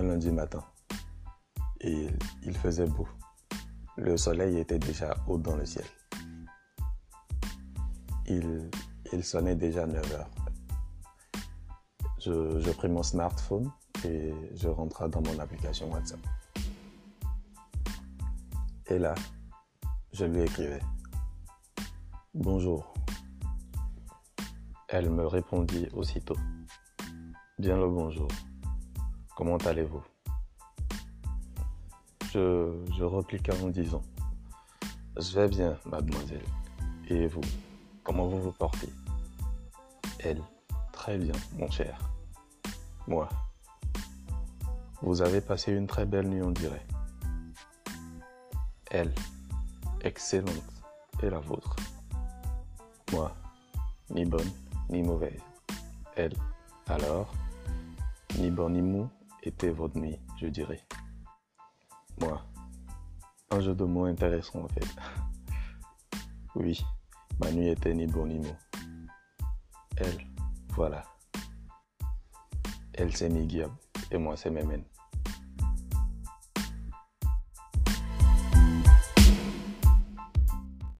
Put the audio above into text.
lundi matin. Et il faisait beau. Le soleil était déjà haut dans le ciel. Il, sonnait déjà 9 heures. Je, je pris mon smartphone et je rentrais dans mon application WhatsApp. Et là, je lui écrivais Bonjour. Elle me répondit aussitôt Bien le bonjour. Comment allez-vous? Je, je en disant Je vais bien, mademoiselle. Et vous Comment vous vous portez? Elle Très bien, mon cher. Moi Vous avez passé une très belle nuit, on dirait. Elle Excellente. Et la vôtre? Moi Ni bonne, ni mauvaise. Elle Alors? Ni bon ni mou? Était votre nuit, je dirais. Moi. Un jeu de mots intéressant en fait. Oui, ma nuit était ni bon ni mou. Elle, voilà. Elle c'est Migiab et moi c'est Memen.